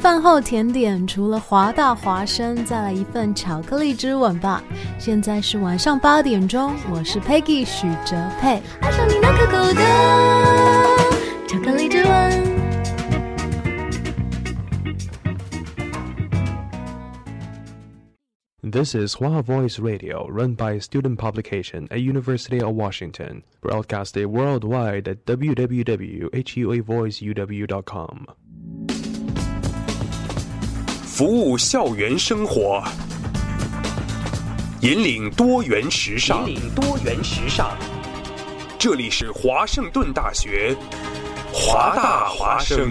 饭后甜点，除了华大华生，再来一份巧克力之吻吧。现在是晚上八点钟，我是 Peggy 许哲佩，爱上你那可口的巧克力之吻。This is Hua Voice Radio, run by a student publication at University of Washington, broadcasted worldwide at www.huavoiceuw.com. 服务校园生活，引领多元时尚。引领多元时尚。这里是华盛顿大学，华大华生。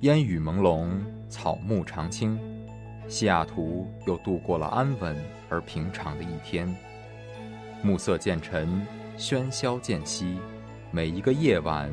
烟雨朦胧，草木常青，西雅图又度过了安稳而平常的一天。暮色渐沉，喧嚣渐息，每一个夜晚，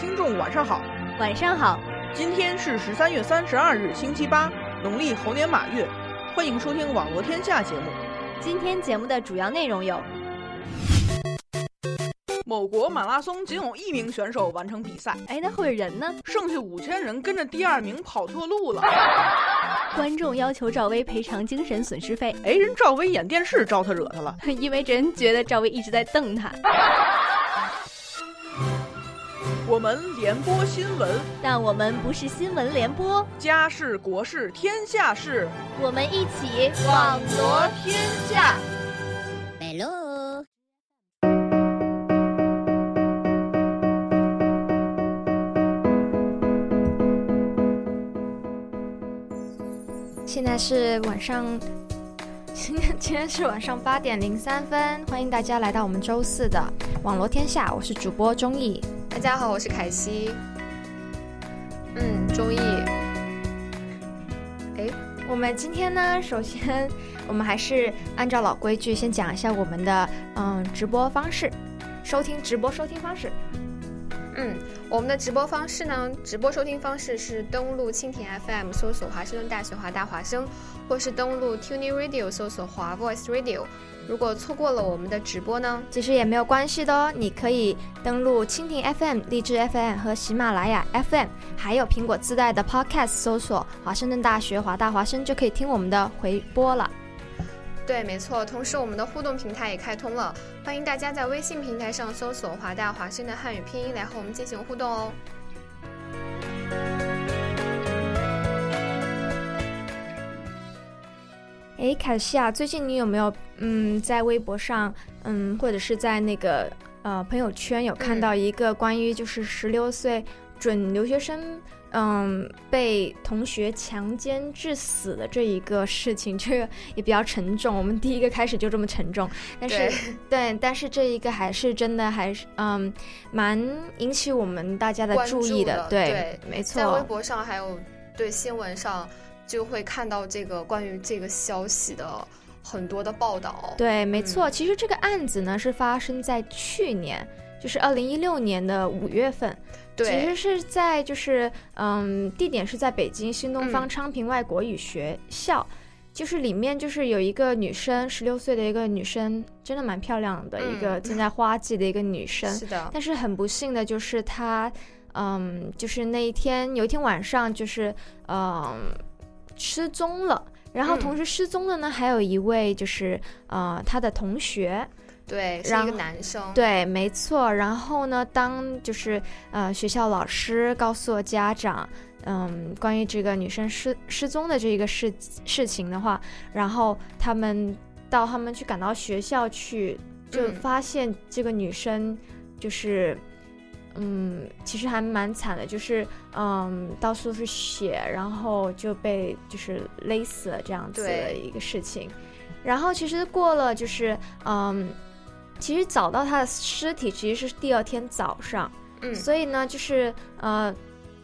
听众，晚上好，晚上好。今天是十三月三十二日，星期八，农历猴年马月。欢迎收听《网络天下》节目。今天节目的主要内容有：某国马拉松仅有一名选手完成比赛，哎，那会人呢？剩下五千人跟着第二名跑错路了。观众要求赵薇赔偿精神损失费，哎，人赵薇演电视招他惹他了，因为人觉得赵薇一直在瞪他。我们联播新闻，但我们不是新闻联播。家事国事天下事，我们一起网罗天下。Hello。现在是晚上，今 天今天是晚上八点零三分，欢迎大家来到我们周四的网罗天下，我是主播钟意。大家好，我是凯西。嗯，周易。哎，我们今天呢，首先我们还是按照老规矩，先讲一下我们的嗯直播方式，收听直播收听方式。嗯，我们的直播方式呢，直播收听方式是登录蜻蜓 FM 搜索华盛顿大学华大华声，或是登录 Tuning Radio 搜索华 Voice Radio。如果错过了我们的直播呢，其实也没有关系的哦。你可以登录蜻蜓 FM、荔枝 FM 和喜马拉雅 FM，还有苹果自带的 Podcast，搜索华盛顿大学华大华生，就可以听我们的回播了。对，没错。同时，我们的互动平台也开通了，欢迎大家在微信平台上搜索华大华声的汉语拼音来和我们进行互动哦。哎，凯西啊，最近你有没有嗯，在微博上嗯，或者是在那个呃朋友圈有看到一个关于就是十六岁准留学生嗯被同学强奸致死的这一个事情？这个也比较沉重。我们第一个开始就这么沉重，但是对，但是这一个还是真的还是嗯蛮引起我们大家的注意的。对，没错，在微博上还有对新闻上。就会看到这个关于这个消息的很多的报道。对，没错。其实这个案子呢是发生在去年，就是二零一六年的五月份。对，其实是在就是嗯，地点是在北京新东方昌平外国语学校，就是里面就是有一个女生，十六岁的一个女生，真的蛮漂亮的一个正在花季的一个女生。是的。但是很不幸的就是她，嗯，就是那一天有一天晚上就是嗯。失踪了，然后同时失踪的呢，还有一位就是呃他的同学，对，是一个男生，对，没错。然后呢，当就是呃学校老师告诉了家长，嗯，关于这个女生失失踪的这个事事情的话，然后他们到他们去赶到学校去，就发现这个女生就是嗯，其实还蛮惨的，就是嗯，到处都是血，然后就被就是勒死了这样子的一个事情。然后其实过了就是嗯，其实找到他的尸体其实是第二天早上，嗯，所以呢，就是呃，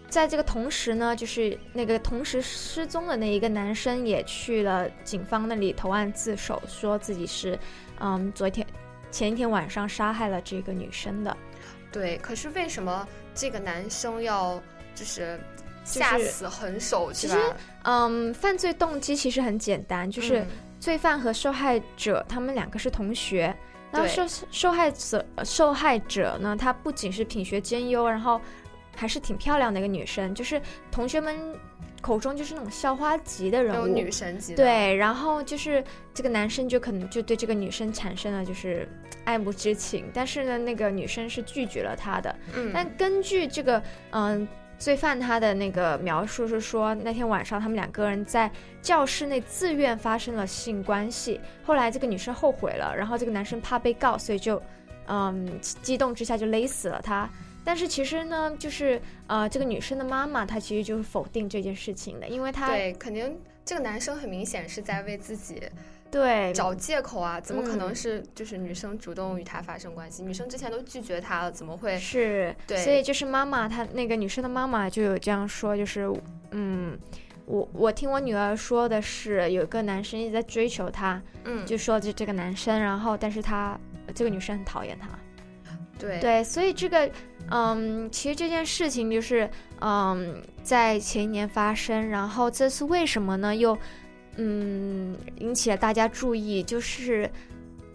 在这个同时呢，就是那个同时失踪的那一个男生也去了警方那里投案自首，说自己是嗯，昨天前一天晚上杀害了这个女生的。对，可是为什么这个男生要就是下死狠手？其实，嗯，犯罪动机其实很简单，就是罪犯和受害者他们两个是同学。然后受受害者受害者呢，她不仅是品学兼优，然后还是挺漂亮的一个女生，就是同学们口中就是那种校花级的人物，女神级。对，然后就是这个男生就可能就对这个女生产生了就是爱慕之情，但是呢，那个女生是拒绝了他的。嗯，但根据这个嗯。罪犯他的那个描述是说，那天晚上他们两个人在教室内自愿发生了性关系。后来这个女生后悔了，然后这个男生怕被告，所以就，嗯，激动之下就勒死了他。但是其实呢，就是呃，这个女生的妈妈她其实就是否定这件事情的，因为她对，肯定这个男生很明显是在为自己。对，找借口啊？怎么可能是就是女生主动与他发生关系？女生之前都拒绝他了，怎么会是？对，所以就是妈妈，她那个女生的妈妈就有这样说，就是嗯，我我听我女儿说的是，有个男生一直在追求她，嗯，就说这这个男生，然后但是他这个女生很讨厌他，对对，所以这个嗯，其实这件事情就是嗯，在前一年发生，然后这次为什么呢？又嗯，引起了大家注意，就是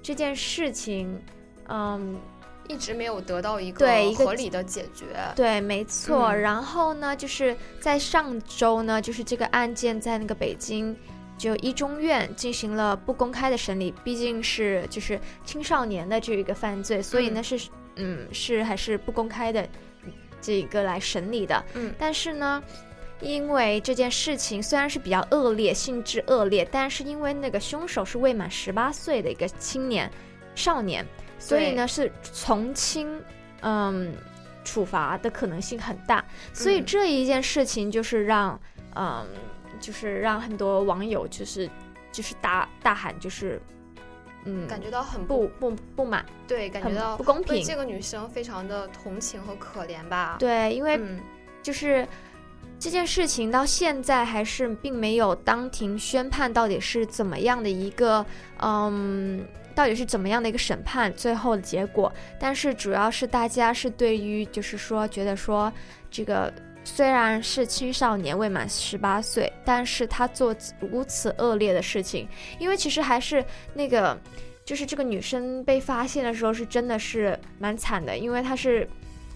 这件事情，嗯，一直没有得到一个合理的解决。对，没错。然后呢，就是在上周呢，就是这个案件在那个北京就一中院进行了不公开的审理，毕竟是就是青少年的这一个犯罪，所以呢是嗯是还是不公开的这一个来审理的。嗯，但是呢。因为这件事情虽然是比较恶劣，性质恶劣，但是因为那个凶手是未满十八岁的一个青年少年，所以呢是从轻嗯处罚的可能性很大。所以这一件事情就是让嗯就是让很多网友就是就是大大喊就是嗯感觉到很不不不满，对，感觉到不公平。这个女生非常的同情和可怜吧？对，因为就是。这件事情到现在还是并没有当庭宣判，到底是怎么样的一个，嗯，到底是怎么样的一个审判最后的结果。但是主要是大家是对于，就是说觉得说，这个虽然是青少年未满十八岁，但是他做如此恶劣的事情，因为其实还是那个，就是这个女生被发现的时候是真的是蛮惨的，因为她是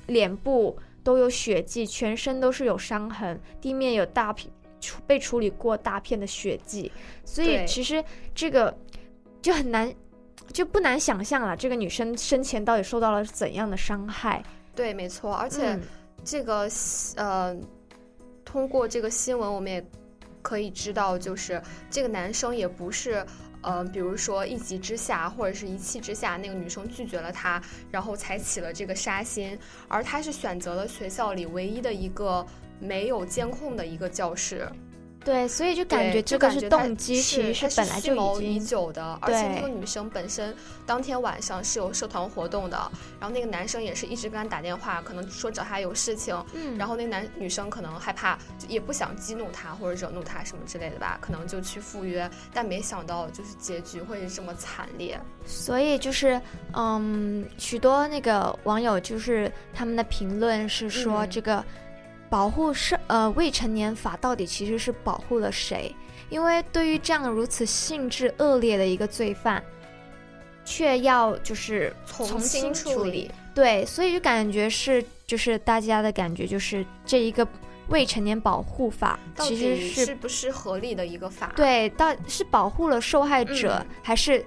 脸部。都有血迹，全身都是有伤痕，地面有大片处被处理过大片的血迹，所以其实这个就很难，就不难想象了，这个女生生前到底受到了怎样的伤害？对，没错，而且这个呃，通过这个新闻，我们也可以知道，就是这个男生也不是。呃，比如说一急之下或者是一气之下，那个女生拒绝了他，然后才起了这个杀心，而他是选择了学校里唯一的一个没有监控的一个教室。对，所以就感觉这个是动机，其实是本来就已经已久的。而且那个女生本身当天晚上是有社团活动的，然后那个男生也是一直跟她打电话，可能说找她有事情。嗯。然后那男女生可能害怕，也不想激怒他或者惹怒他什么之类的吧，可能就去赴约，但没想到就是结局会是这么惨烈。所以就是，嗯，许多那个网友就是他们的评论是说这个。保护是呃未成年法到底其实是保护了谁？因为对于这样如此性质恶劣的一个罪犯，却要就是从轻处理，对，所以就感觉是就是大家的感觉就是这一个未成年保护法其实是是不是合理的一个法？对，到是保护了受害者还是？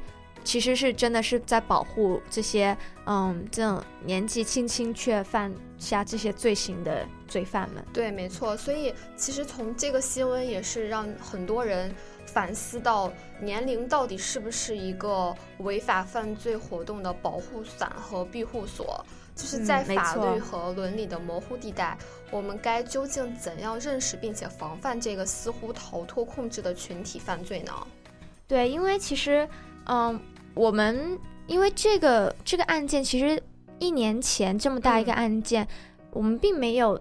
其实是真的是在保护这些，嗯，这种年纪轻轻却犯下这些罪行的罪犯们。对，没错。所以其实从这个新闻也是让很多人反思到，年龄到底是不是一个违法犯罪活动的保护伞和庇护所。就是在法律和伦理的模糊地带，我们该究竟怎样认识并且防范这个似乎逃脱控制的群体犯罪呢？对，因为其实，嗯，我们因为这个这个案件，其实一年前这么大一个嗯。案件，我们并没有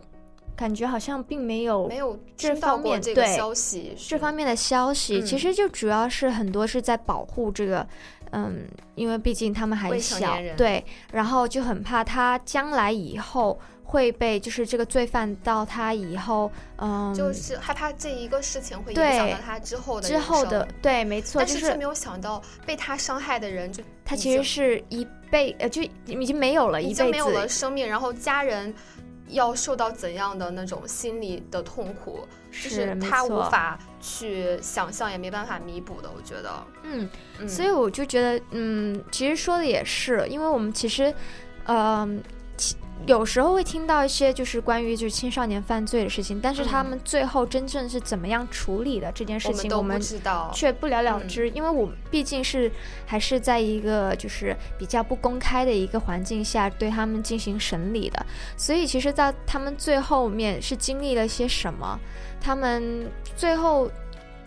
感觉好像并没有没有这方面个对消息，这方面的消息，其嗯实就主要是很多是在保护这个，嗯，因为毕竟他们还小对，然后就很怕他将来以后会被，就是这个罪犯到他以后，嗯，就是害怕这一个事情会影响到他之后的之后的，对，没错，但是却没有想到被他伤害的人就他其实是一辈，呃，就已经没有了一辈已经没有了，生命，然后家人要受到怎样的那种心理的痛苦，就是他无法去想象，也没办法弥补的。我觉得，嗯，嗯、所以我就觉得，嗯，其实说的也是，因为我们其实，嗯、其有时候会听到一些就是关于就是青少年犯罪的事情，但是他嗯们最后真正是怎么样处理的这件事情，我们都不知道。却不了了嗯之，因为我们毕竟是还是在一个就是比较不公开的一个环境下对他们进行审理的，所以其实，在他们最后面是经历了些什么，他们最后，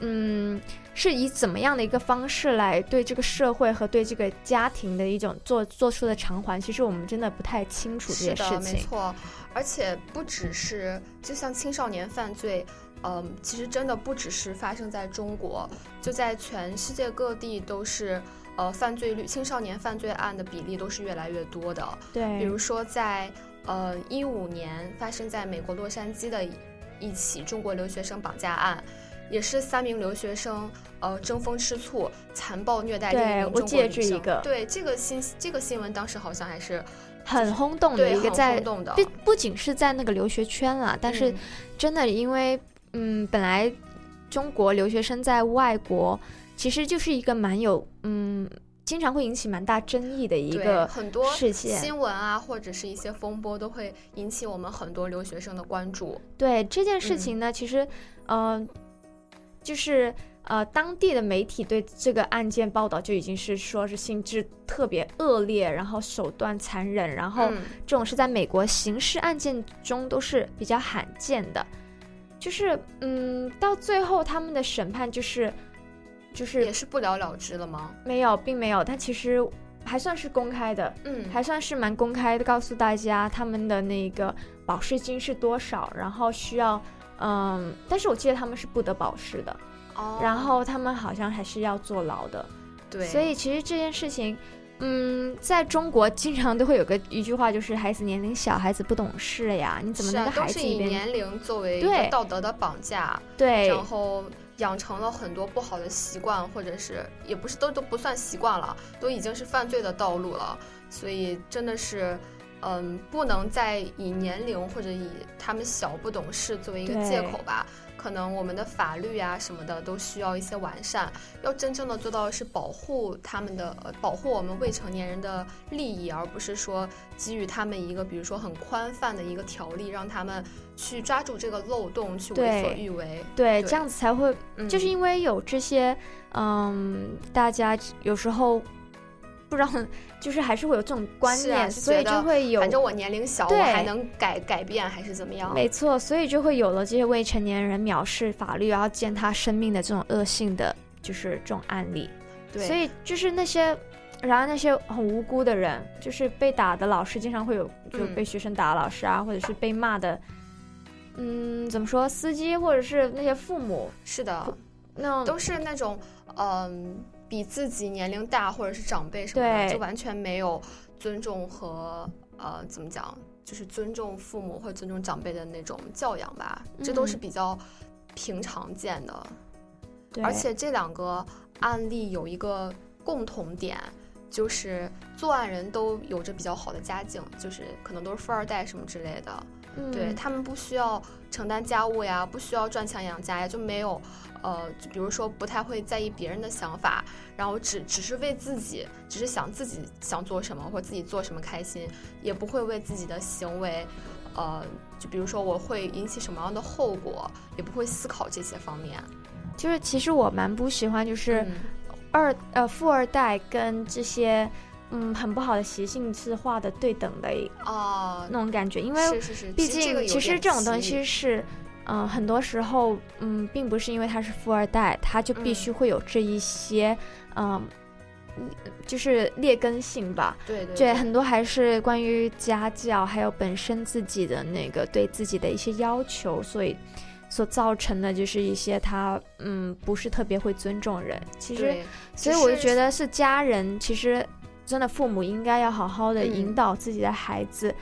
嗯，是以怎么样的一个方式来对这个社会和对这个家庭的一种做做出的偿还，其实我们真的不太清楚这事情。没错。而且不只是，就像青少年犯罪，嗯，其实真的不只是发生在中国，就在全世界各地都是，呃，犯罪率、青少年犯罪案的比例都是越来越多的。对，比如说在呃一五年发生在美国洛杉矶的一起中国留学生绑架案，也是三名留学生呃争风吃醋，残暴虐待另一名中国女生。这一个对这个新这个新闻当时好像还是很轰动的一个在不不仅是在那个留学圈啦，但是嗯真的因为嗯，本来中国留学生在外国其实就是一个蛮有嗯，经常会引起蛮大争议的一个很多事件。新闻啊，或者是一些风波，都会引起我们很多留学生的关注。对这件事嗯情呢，其实呃，就是呃，当地的媒体对这个案件报道就已经是说是性质特别恶劣，然后手段残忍，然后嗯这种是在美国刑事案件中都是比较罕见的。就是嗯，到最后他们的审判就是就是也是不了了之了吗？没有，并没有，但其实还算是公开的，嗯，还算是蛮公开的，告诉大家他们的那个保释金是多少，然后需要，嗯，但是我记得他们是不得保释的，哦，然后他们好像还是要坐牢的，对，所以其实这件事情，嗯，在中国经常都会有个一句话，就是孩子年龄小，孩子不懂事呀，你怎么是啊，能个都是以孩子一边年龄作为一对。个道德的绑架，对。然后养成了很多不好的习惯，或者是也不是都都不算习惯了，都已经是犯罪的道路了。所以真的是，嗯，不能再以年龄或者以他们小不懂事作为一个借口吧。可能我们的法律啊什么的都需要一些完善，要真正的做到是保护他们的，呃，保护我们未成年人的利益，而不是说给予他们一个比如说很宽泛的一个条例，让他们去抓住这个漏洞去为所欲为。对，对这样子才会，就是嗯因为有这些，嗯，大家有时候不知道，就是还是会有这种观念，所以就会有，反正我年龄小，我对还能改改变还是怎么样？没错，所以就会有了这些未成年人藐视法律，然后践踏生命的这种恶性的，就是这种案例。对，所以就是那些，然后那些很无辜的人，就是被打的老师，经常会有就嗯被学生打的老师啊，或者是被骂的，嗯，怎么说，司机或者是那些父母，是的，那都是那种嗯、比自己年龄大或者是长辈什么的，就完全没有尊重和呃怎么讲，就是尊重父母或者尊重长辈的那种教养吧，这都是嗯比较平常见的。对而且这两个案例有一个共同点，就是作案人都有着比较好的家境，就是可能都是富二代什么之类的。对嗯他们不需要承担家务呀，不需要赚钱养家呀，就没有，呃，就比如说不太会在意别人的想法，然后只只是为自己，只是想自己想做什么或自己做什么开心，也不会为自己的行为，呃，就比如说我会引起什么样的后果，也不会思考这些方面。就是其实我蛮不喜欢，就是嗯二呃富二代跟这些嗯很不好的习性是画的对等的哦那种感觉，因为是是是，毕竟其实这种东西是。嗯、很多时候，嗯，并不是因为他是富二代，他就必嗯须会有这一些，嗯，就是劣根性吧。对对对，很多还是关于家教，还有本身自己的那个对自己的一些要求，所以所造成的就是一些他嗯不是特别会尊重人。其实，对所以我就觉得是家人，其实真的父母应该要好好的嗯引导自己的孩子，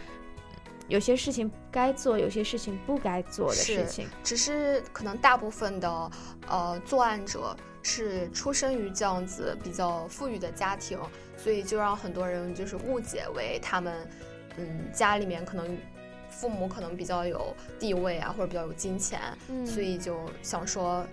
有些事情该做，有些事情不该做的事是情。只是可能大部分的呃作案者是出生于这样子比较富裕的家庭，所以就让很多人就是误解为他们嗯家里面可能父母可能比较有地位啊，或者比较有金钱，嗯所以就想说。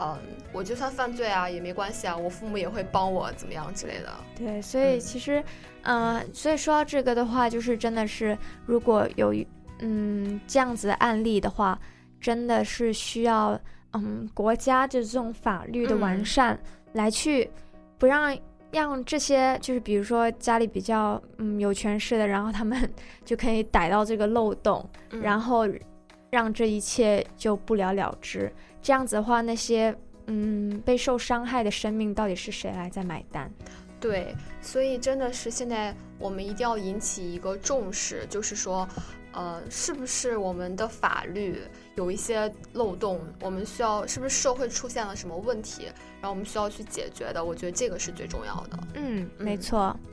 嗯，我就算犯罪啊也没关系啊，我父母也会帮我怎么样之类的。对，所以嗯其实，呃，所以说到这个的话，就是真的是，如果有嗯这样子的案例的话，真的是需要嗯国家的这种法律的完嗯善、来去不让让这些就是比如说家里比较嗯有权势的，然后他们 就可以逮到这个漏洞，嗯然后让这一切就不了了之。这样子的话，那些嗯被受伤害的生命到底是谁来在买单？对，所以真的是现在我们一定要引起一个重视，就是说，呃，是不是我们的法律有一些漏洞，我们需要是不是社会出现了什么问题，然后我们需要去解决的？我觉得这个是最重要的。嗯，没嗯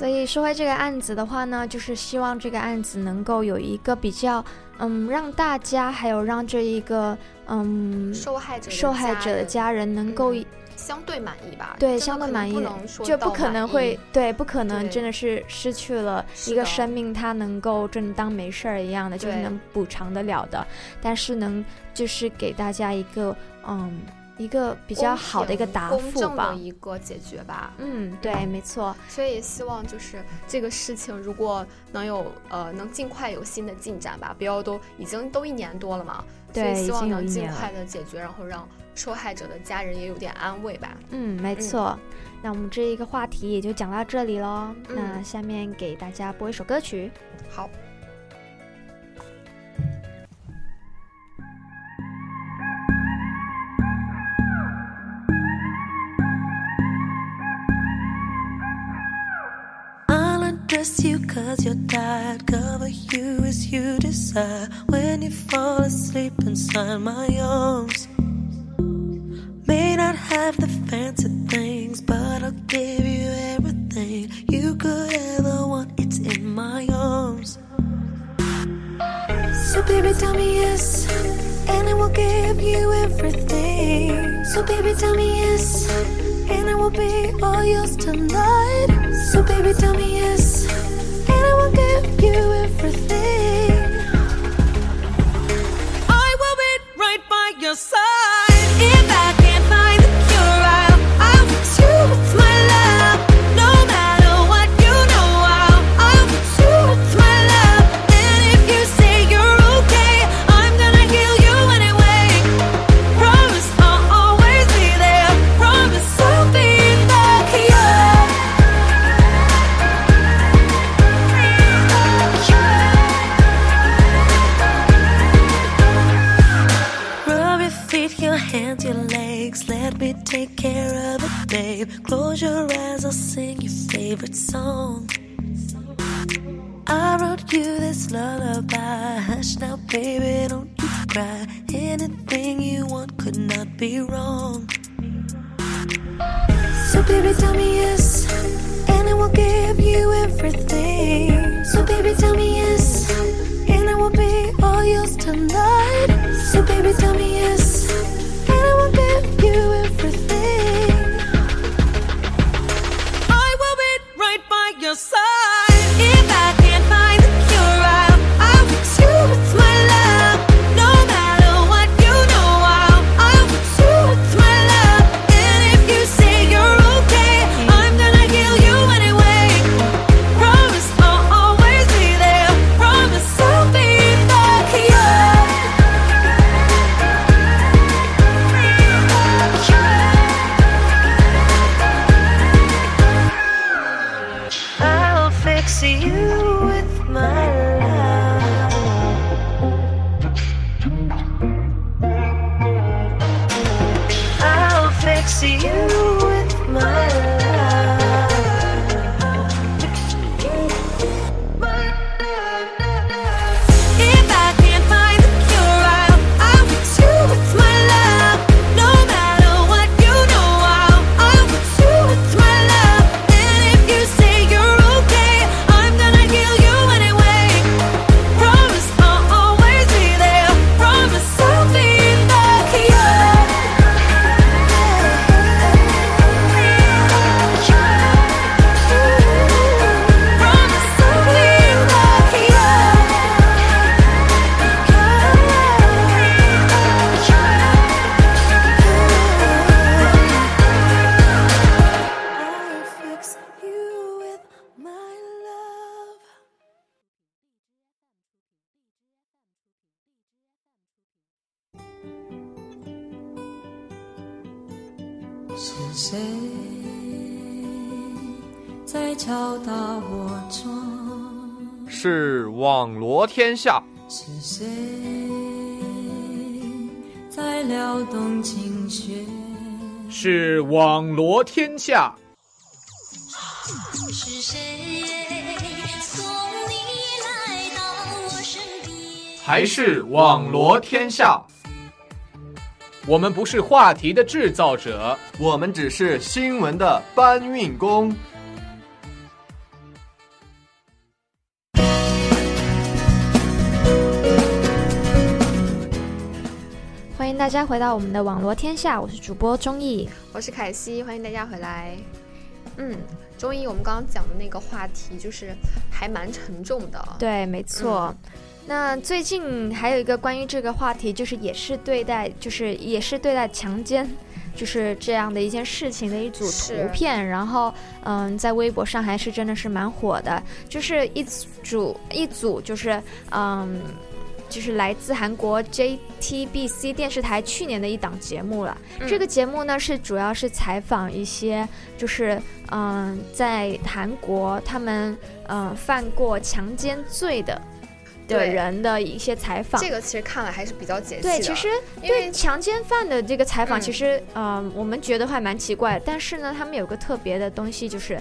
所以说回这个案子的话呢，就是希望这个案子能够有一个比较，嗯，让大家还有让这一个，嗯，受害者受害者的家人能够嗯相对满意吧？对相对满意就不可能会对，不可能真的是失去了一个生命，他能够真的当没事儿一样的，就是能补偿得了的，但是能就是给大家一个嗯一个比较好的一个答复吧的。一个解决吧。嗯，对，没错。所以也希望就是这个事情，如果能有呃能尽快有新的进展吧，不要都已经都一年多了嘛，所以希望能尽快的解决，然后让受害者的家人也有点安慰吧。嗯，没错。那我们这一个话题也就讲到这里喽。嗯那下面给大家播一首歌曲。好，I'll undress you cause you're tired. Cover you as you desire. When you fall asleep inside my arms. May not have the fancy things, but I'll give you everything you could ever want. It's in my arms. So baby, tell me yes, and I will give you everything. So baby, tell me yes, and I will be all yours tonight. So baby, tell me yes, and I will give you everything. I will be right by your side. If I 是网罗天下，是谁在撩动琴弦？是网罗天下，是谁送你来到我身边？还是网罗天下？我们不是话题的制造者，我们只是新闻的搬运工。大家回到我们的网罗天下，我是主播钟意。我是凯西，欢迎大家回来。嗯，钟意我们刚刚讲的那个话题就是还蛮沉重的。对，没错。那最近还有一个关于这个话题，就是也是对待，就是也是对待强奸，就是这样的一件事情的一组图片，然后嗯，在微博上还是真的是蛮火的，就是一组一组就是嗯。就是来自韩国 JTBC 电视台去年的一档节目了。嗯这个节目呢是主要是采访一些就是嗯、在韩国他们嗯、犯过强奸罪的的对人的一些采访。这个其实看了还是比较解气的。对，其实对强奸犯的这个采访，嗯其实呃，我们觉得还蛮奇怪。但是呢，他们有个特别的东西，就是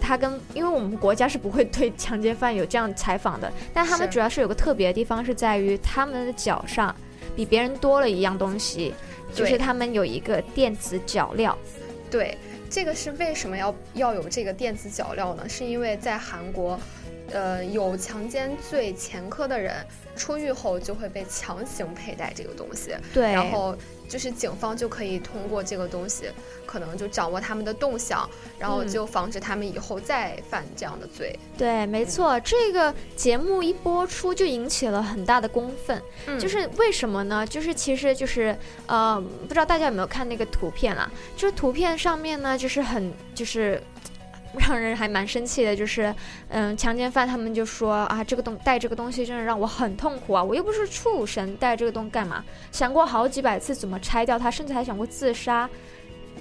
他跟因为我们国家是不会对强奸犯有这样采访的，但他们是主要是有个特别的地方，是在于他们的脚上比别人多了一样东西，就是他们有一个电子脚镣。对，这个是为什么要要有这个电子脚镣呢？是因为在韩国，呃，有强奸罪前科的人出狱后就会被强行佩戴这个东西，对然后就是警方就可以通过这个东西，可能就掌握他们的动向，然后嗯就防止他们以后再犯这样的罪。对，没错，这个节目一播出就引起了很大的公愤。嗯就是为什么呢？就是其实就是呃，不知道大家有没有看那个图片啦？就是图片上面呢，就是很就是。让人还蛮生气的，就是，嗯，强奸犯他们就说啊，这个东带这个东西真的让我很痛苦啊！我又不是畜生，带这个东西干嘛？想过好几百次怎么拆掉它，甚至还想过自杀。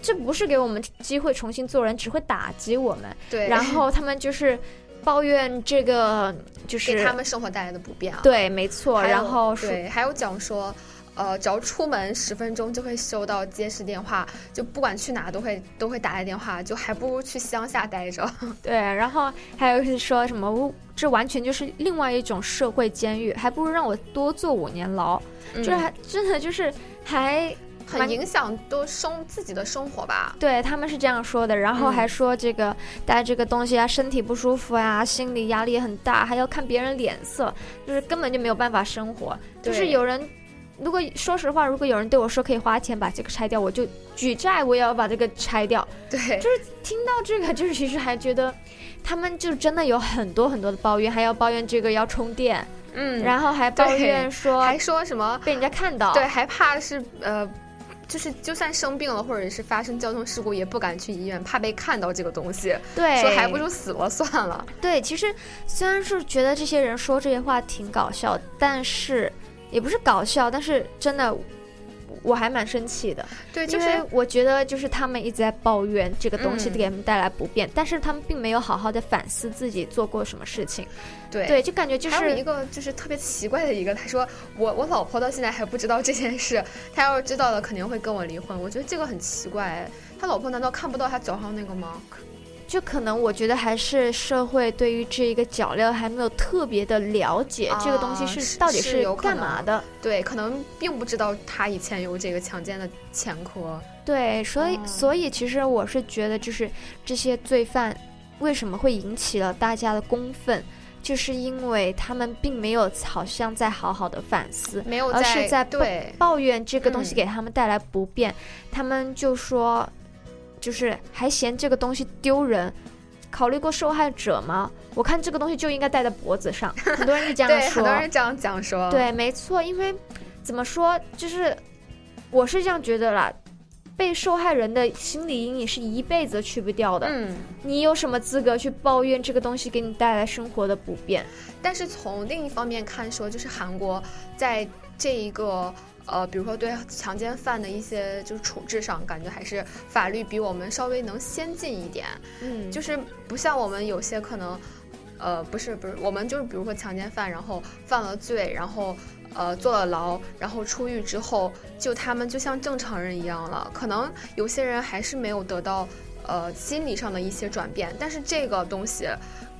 这不是给我们机会重新做人，只会打击我们。对然后他们就是抱怨这个，就是给他们生活带来的不便啊。对，没错。然后对，还有讲说，呃，只要出门十分钟就会收到监视电话，就不管去哪都会都会打来电话，就还不如去乡下待着。对，然后还有是说什么，我这完全就是另外一种社会监狱，还不如让我多坐五年牢。嗯这还真的就是还很影响都生自己的生活吧。对他们是这样说的，然后嗯还说这个带这个东西啊，身体不舒服啊、心理压力也很大，还要看别人脸色，就是根本就没有办法生活。就是有人，如果说实话，如果有人对我说可以花钱把这个拆掉，我就举债，我也要把这个拆掉。对，就是听到这个，就是其实还觉得他们就真的有很多很多的抱怨，还要抱怨这个要充电，嗯，然后还抱怨说还说什么被人家看到，对，还怕是呃。就是，就算生病了，或者是发生交通事故，也不敢去医院，怕被看到这个东西。对说还不如死了算了。对，其实虽然是觉得这些人说这些话挺搞笑，但是也不是搞笑，但是真的，我还蛮生气的。对，就因是为我觉得就是他们一直在抱怨这个东西嗯给他们带来不便，但是他们并没有好好的反思自己做过什么事情。对对，就感觉就还有一个就是特别奇怪的一个，他说我我老婆到现在还不知道这件事，他要是知道了肯定会跟我离婚。我觉得这个很奇怪，他老婆难道看不到他脚上那个吗？就可能我觉得还是社会对于这一个脚镣还没有特别的了解，这个东西啊是是到底是干嘛的。对，可能并不知道他以前有这个强奸的前科。对，所以、哦所以其实我是觉得，就是这些罪犯为什么会引起了大家的公愤，就是因为他们并没有好像在好好的反思，没有而是在抱怨这个东西嗯给他们带来不便，他们就说，就是还嫌这个东西丢人。考虑过受害者吗？我看这个东西就应该戴在脖子上，很多人是这样对，说。很多人这样讲说。对，没错，因为怎么说，就是我是这样觉得啦，被受害人的心理阴影是一辈子都去不掉的。嗯，你有什么资格去抱怨这个东西给你带来生活的不便？但是从另一方面看说，就是韩国在这一个呃，比如说对强奸犯的一些就是处置上，感觉还是法律比我们稍微能先进一点。嗯，就是不像我们有些可能，呃，不是不是，我们就是比如说强奸犯，然后犯了罪，然后呃坐了牢，然后出狱之后，就他们就像正常人一样了。可能有些人还是没有得到呃心理上的一些转变，但是这个东西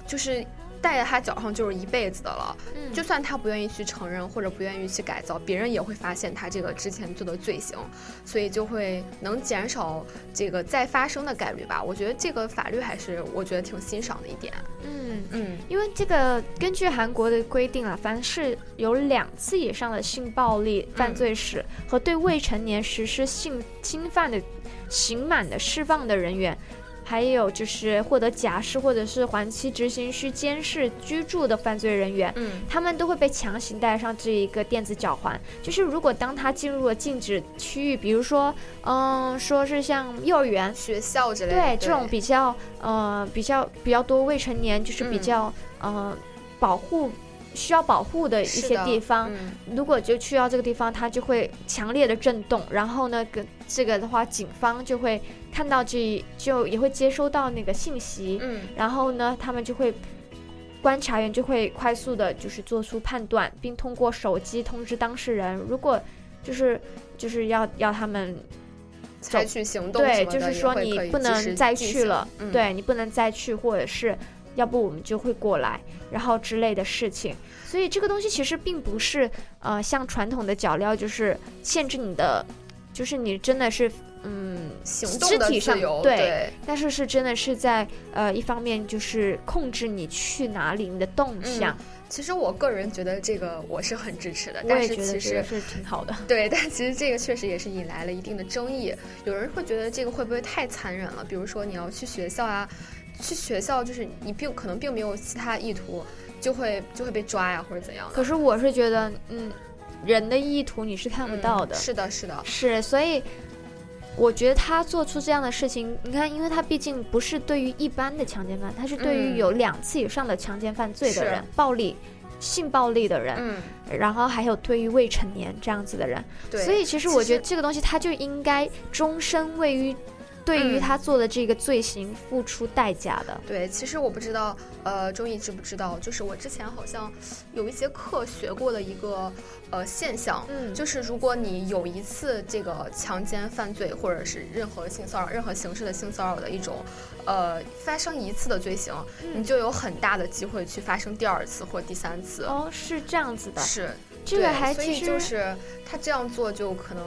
就是。戴在他脚上就是一辈子的了，嗯就算他不愿意去承认或者不愿意去改造，别人也会发现他这个之前做的罪行，所以就会能减少这个再发生的概率吧。我觉得这个法律还是我觉得挺欣赏的一点。嗯嗯，因为这个根据韩国的规定啊，凡是有两次以上的性暴力犯罪史、和对未成年实施性侵犯的刑满的释放的人员。还有就是获得假释或者是缓期执行需监视居住的犯罪人员，嗯，他们都会被强行戴上这一个电子脚环。就是如果当他进入了禁止区域，比如说，嗯，说是像幼儿园、学校之类的，对这种比较呃比较比较多未成年，就是比嗯较、呃保护需要保护的一些地方，嗯如果就去到这个地方，它就会强烈的震动，然后呢，跟这个的话，警方就会看到这就也会接收到那个信息，嗯然后呢，他们就会。观察员就会快速的，就是做出判断，并通过手机通知当事人。如果就是就是要要他们采取行动对，就是说你不能再去了，嗯对你不能再去，或者是要不我们就会过来，然后之类的事情。所以这个东西其实并不是呃像传统的脚镣，就是限制你的，就是你真的是嗯行动的肢体上对，对但是是真的是在呃一方面就是控制你去哪里，你的动向。嗯其实我个人觉得这个我是很支持的，我但也觉得其实个是挺好的。对，但其实这个确实也是引来了一定的争议。有人会觉得这个会不会太残忍了？比如说你要去学校啊，去学校就是你并可能并没有其他意图，就会就会被抓呀，或者怎样。可是我是觉得，嗯，人的意图你是看不到的。嗯是的，是的，是，所以我觉得他做出这样的事情，你看，因为他毕竟不是对于一般的强奸犯，他是对于嗯有两次以上的强奸犯罪的是人，暴力、性暴力的人，嗯，然后还有对于未成年这样子的人。对所以其实我觉得这个东西，他就应该终身位于对于嗯他做的这个罪行付出代价的。对，其实我不知道，呃，钟毅知不知道？就是我之前好像有一节课学过的一个呃现象，嗯就是如果你有一次这个强奸犯罪，或者是任何性骚扰、任何形式的性骚扰的一种，呃，发生一次的罪行，你就有很大的机会去发生第二次或第三次。哦，是这样子的。是，这个还其实就是他这样做就可能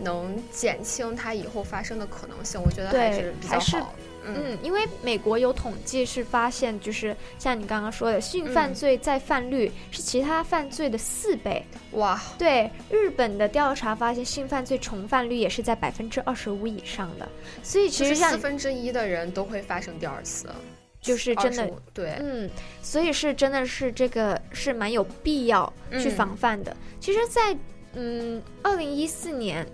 能减轻它以后发生的可能性，我觉得还是比较好。嗯，因为美国有统计是发现，就是像你刚刚说的，性犯嗯罪再犯率是其他犯罪的四倍。哇，对，日本的调查发现，性犯罪重犯率也是在百分之二十五以上的。所以其实像四分之一的人都会发生第二次，就是真的25对，嗯，所以是真的是这个是蛮有必要去嗯防范的。其实在，嗯二零一四年，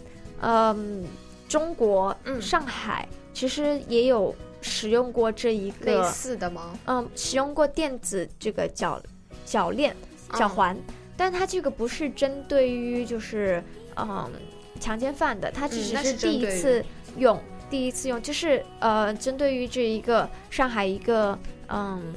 嗯，中国、嗯上海其实也有使用过这一个类似的吗？嗯，使用过电子这个脚脚链、脚嗯环，但它这个不是针对于就是嗯强奸犯的，它只嗯那是第一次用，第一次用，就是呃，针对于这一个上海一个嗯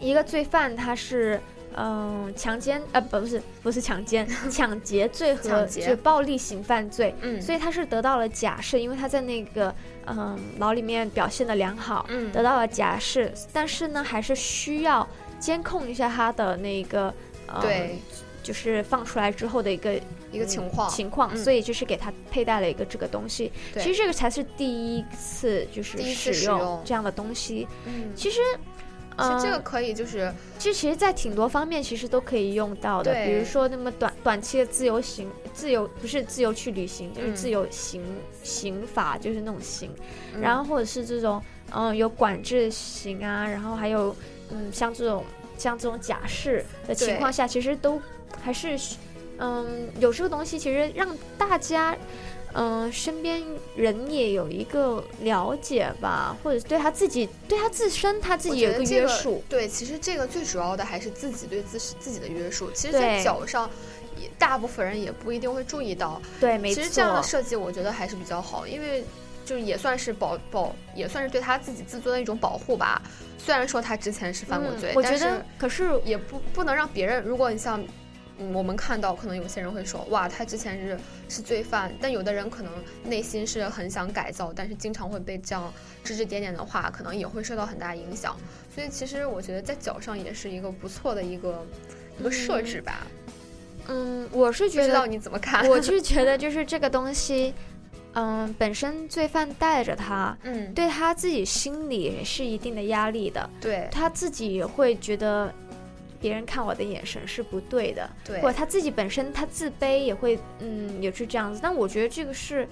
一个罪犯，他是。嗯，强奸呃不是不是强奸，抢劫罪和就暴力型犯罪，嗯。所以他是得到了假释，因为他在那个嗯牢里面表现的良好，嗯。得到了假释，但是呢还是需要监控一下他的那个呃对，就是放出来之后的一个一个情况。情况，嗯。所以就是给他佩戴了一个这个东西。对。其实这个才是第一次就是使用。这样的东西。嗯，其实。呃其实这个可以就是，其实其实，在挺多方面其实都可以用到的，比如说那么短短期的自由行，自由不是自由去旅行，就是嗯。自由行刑法，就是那种刑，嗯。然后或者是这种嗯有管制刑啊，然后还有嗯像这种像这种假释的情况下，其实都还是嗯有这个东西，其实让大家。嗯，身边人也有一个了解吧，或者是对他自己、对他自身，他自己有一个约束。对，其实这个最主要的还是自己对自自己的约束。其实，对在脚上，也大部分人也不一定会注意到。对，没错。其实这样的设计，我觉得还是比较好，因为就也算是保保，也算是对他自己自尊的一种保护吧。虽然说他之前是犯过罪，嗯、我觉得可是也不不能让别人，如果你像。嗯，我们看到可能有些人会说，哇，他之前是是罪犯，但有的人可能内心是很想改造，但是经常会被这样指指点点的话，可能也会受到很大影响。所以其实我觉得在脚上也是一个不错的一个、一个设置吧。嗯，我是觉得，不知道你怎么看？我是 觉得就是这个东西，嗯，本身罪犯带着他，嗯，对他自己心里也是一定的压力的，对他自己也会觉得。别人看我的眼神是不对的，对，或者他自己本身他自卑也会，嗯，也是这样子。但我觉得这个是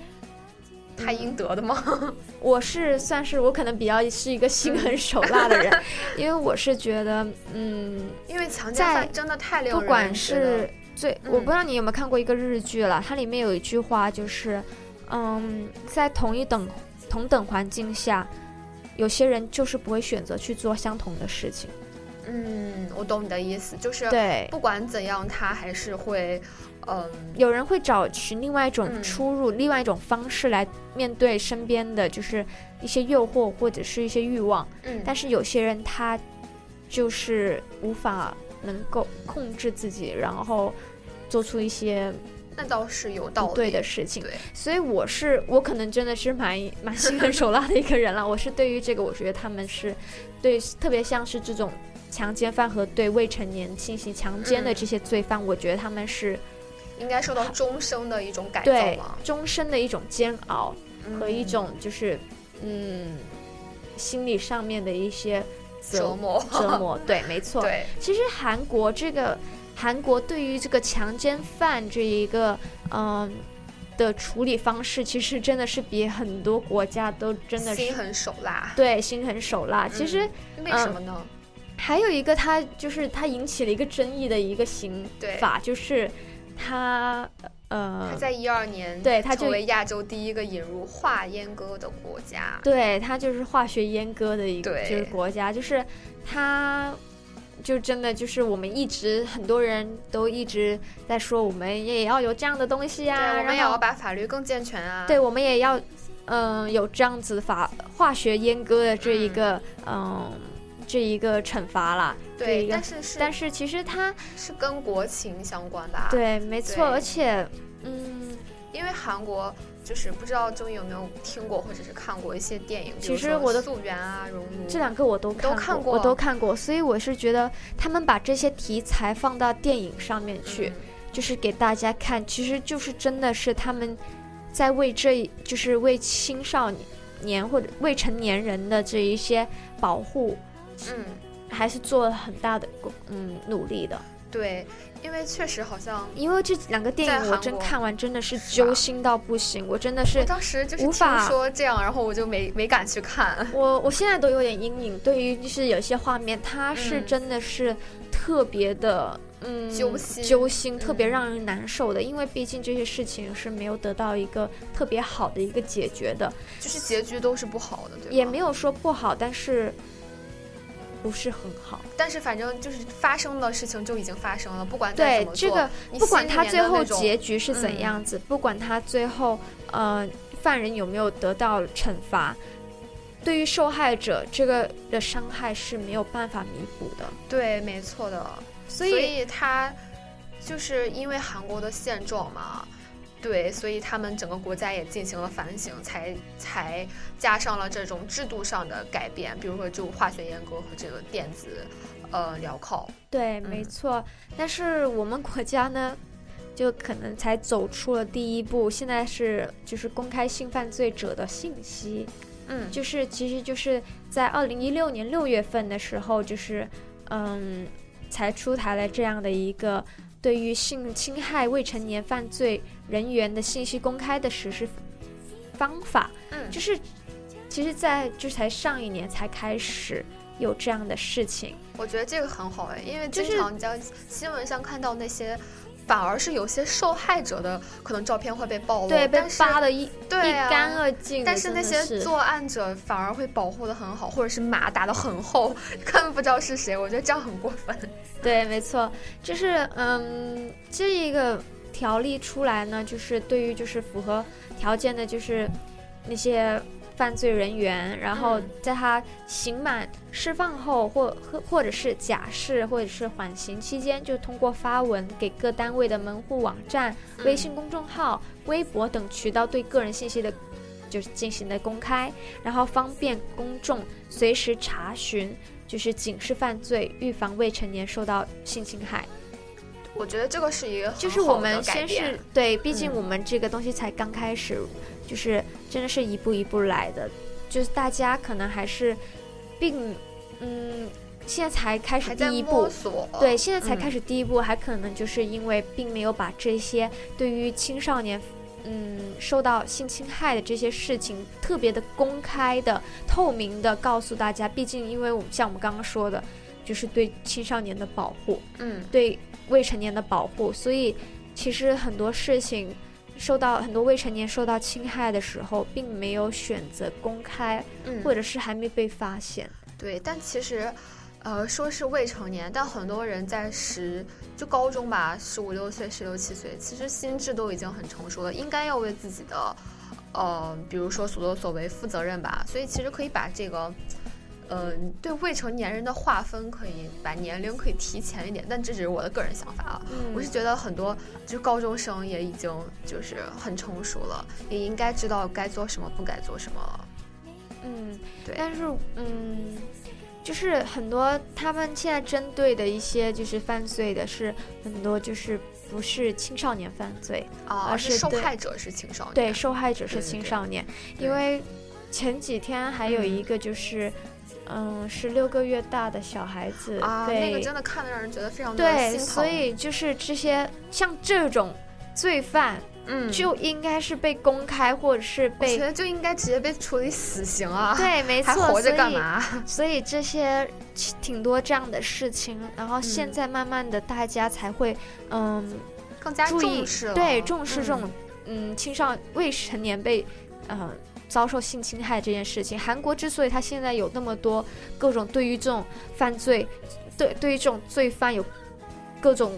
他应得的吗？嗯、我是算是我可能比较是一个心狠手辣的人，因为我是觉得，嗯，因为强奸犯真的太令人不管是最，嗯、我不知道你有没有看过一个日剧了，它里面有一句话就是，嗯，在同一等同等环境下，有些人就是不会选择去做相同的事情。嗯，我懂你的意思，就是对，不管怎样，他还是会，嗯，有人会找寻另外一种嗯出入，另外一种方式来面对身边的就是一些诱惑或者是一些欲望。嗯，但是有些人他就是无法能够控制自己，然后做出一些那倒是有道理对的事情。对，所以我是我可能真的是蛮蛮心狠手辣的一个人了。我是对于这个，我觉得他们是对特别像是这种。强奸犯和对未成年进行强奸的这些罪犯，嗯、我觉得他们是应该受到终生的一种改造对？终身的一种煎熬、嗯、和一种就是嗯心理上面的一些折磨折磨。对，没错。对，其实韩国这个韩国对于这个强奸犯这一个嗯。的处理方式其实真的是比很多国家都真的是心狠手辣，对，心狠手辣。其实、嗯、为什么呢、嗯？还有一个，他就是他引起了一个争议的一个刑法，就是他呃，他在一二年对他作为亚洲第一个引入化阉割的国家，对，他就是化学阉割的一个就是国家，就是他。就真的就是我们一直很多人都一直在说，我们也要有这样的东西啊，我们也要把法律更健全啊。对，我们也要嗯、呃、有这样子法化学阉割的这一个嗯、呃、这一个惩罚啦。对，但是是但是其实它是跟国情相关的、啊？对，没错，而且嗯，因为韩国。就是不知道周一有没有听过或者是看过一些电影，其实我的素媛啊、熔炉这两个我都都看过，我都看过，所以我是觉得他们把这些题材放到电影上面去，嗯、就是给大家看，其实就是真的是他们在为这就是为青少年或者未成年人的这一些保护，嗯，还是做了很大的嗯努力的。对，因为确实好像，因为这两个电影我真看完真的是揪心到不行，我真的是当时就是无法说这样，然后我就没没敢去看。我我现在都有点阴影，对于就是有些画面，它是嗯真的是特别的。嗯，揪心，揪心，特别嗯让人难受的，因为毕竟这些事情是没有得到一个特别好的一个解决的，就是结局都是不好的，对也没有说不好，但是不是很好。但是反正就是发生的事情就已经发生了，不管对这个不管他最后结局是怎嗯样子，不管他最后呃犯人有没有得到惩罚，对于受害者这个的伤害是没有办法弥补的。对，没错的。所所以他就是因为韩国的现状嘛，对，所以他们整个国家也进行了反省，才才加上了这种制度上的改变，比如说就化学阉割和这个电子呃镣铐。对，没错。但是我们国家呢，就可能才走出了第一步。现在是就是公开性犯罪者的信息，嗯，就是其实就是在二零一六年六月份的时候，就是嗯，才出台了这样的一个对于性侵害未成年犯罪人员的信息公开的实施方法。嗯，就是其实，在就才上一年才开始有这样的事情。我觉得这个很好哎，因为经常你在新闻上看到那些。反而是有些受害者的可能照片会被暴露，对，被扒的一对啊一干二净。但是那些作案者反而会保护的很好，或者是码打的很厚，根本不知道是谁。我觉得这样很过分。对，没错，就是嗯，这一个条例出来呢，就是对于就是符合条件的，就是那些犯罪人员，然后嗯在他刑满释放后，或或或者是假释或者是缓刑期间，就通过发文给各单位的门户网站、微信公众号、微博等渠道对个人信息的。就是进行的公开，然后方便公众随时查询，就是警示犯罪，预防未成年受到性侵害。我觉得这个是一个就是我们先是对，毕竟嗯我们这个东西才刚开始，就是真的是一步一步来的，就是大家可能还是并嗯。现在才开始第一步对，现在才开嗯始第一步，还可能就是因为并没有把这些对于青少年，嗯，受到性侵害的这些事情特别的公开的、透明的告诉大家。毕竟，因为我们像我们刚刚说的，就是对青少年的保护，嗯，对未成年的保护，所以其实很多事情受到很多未成年受到侵害的时候，并没有选择公开，嗯或者是还没被发现。对，但其实，呃，说是未成年，但很多人在十就高中吧，十五六岁、十六七岁，其实心智都已经很成熟了，应该要为自己的，呃，比如说所作所为负责任吧。所以其实可以把这个。嗯，对未成年人的划分可以把年龄可以提前一点，但这只是我的个人想法啊。嗯我是觉得很多就是高中生也已经就是很成熟了，也应该知道该做什么，不该做什么了。嗯，对。但是嗯，就是很多他们现在针对的一些就是犯罪的是很多就是不是青少年犯罪啊而是是受害者是青少年对，受害者是青少年，对因为前几天还有一个就是。嗯，十六个月大的小孩子啊，那个真的看得让人觉得非常的对，心疼。所以就是这些像这种罪犯，嗯就应该是被公开或者是被我被觉得就应该直接被处以死刑啊！对，没错，还活着所以干嘛？所以这些挺多这样的事情，然后现嗯在慢慢的大家才会嗯更加重视了对重视这嗯种嗯青少未成年被呃遭受性侵害这件事情。韩国之所以他现在有那么多各种对于这种犯罪，对对于这种罪犯有各种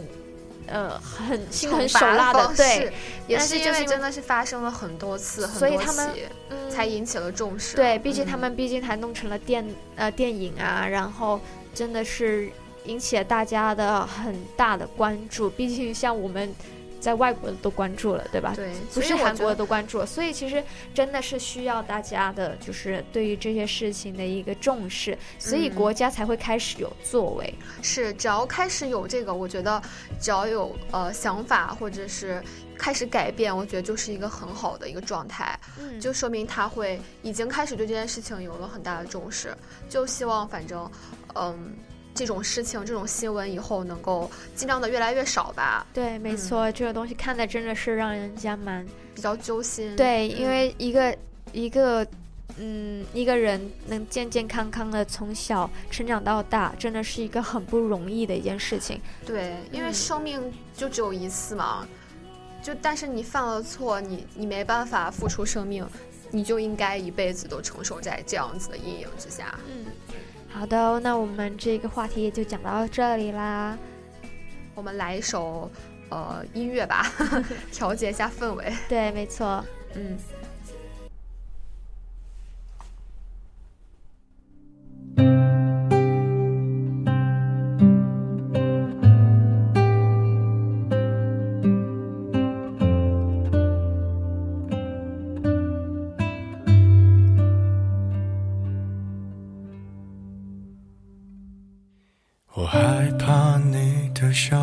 呃很心狠手辣的方对式，也但是因为为真的是发生了很多次，所以他们嗯才引起了重视。对，毕竟他嗯们毕竟还弄成了电呃电影啊，然后真的是引起了大家的很大的关注。毕竟像我们在外国的都关注了，对吧？对不是韩国的都关注了，所以其实真的是需要大家的，就是对于这些事情的一个重视，所以嗯国家才会开始有作为。是，只要开始有这个，我觉得只要有呃想法或者是开始改变，我觉得就是一个很好的一个状态，嗯就说明他会已经开始对这件事情有了很大的重视。就希望反正嗯这种事情这种新闻以后能够尽量的越来越少吧，对，没错，这个东西看的真的是让人家蛮比较揪心。对，嗯因为一个一个嗯一个人能健健康康的从小成长到大，真的是一个很不容易的一件事情。对，因为嗯生命就只有一次嘛，就但是你犯了错，你你没办法付出生命，你就应该一辈子都承受在这样子的阴影之下。嗯，好的，那我们这个话题也就讲到这里啦。我们来一首呃音乐吧，调节一下氛围。对，没错，嗯。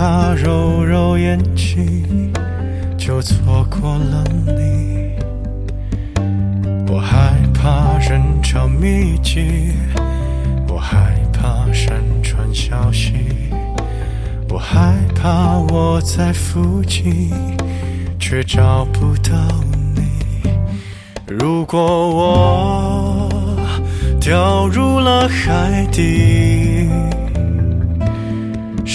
怕揉揉眼睛就错过了你，我害怕人潮密集，我害怕山川消息，我害怕我在附近却找不到你。如果我掉入了海底，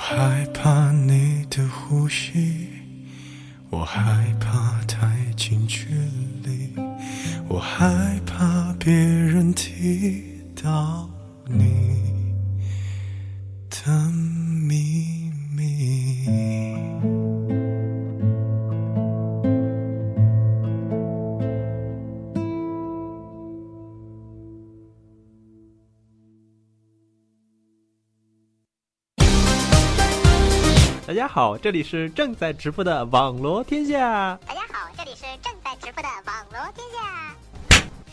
我害怕你的呼吸，我害怕太近距这里是正在直播的网罗天下。大家好，这里是正在直播的网罗天下。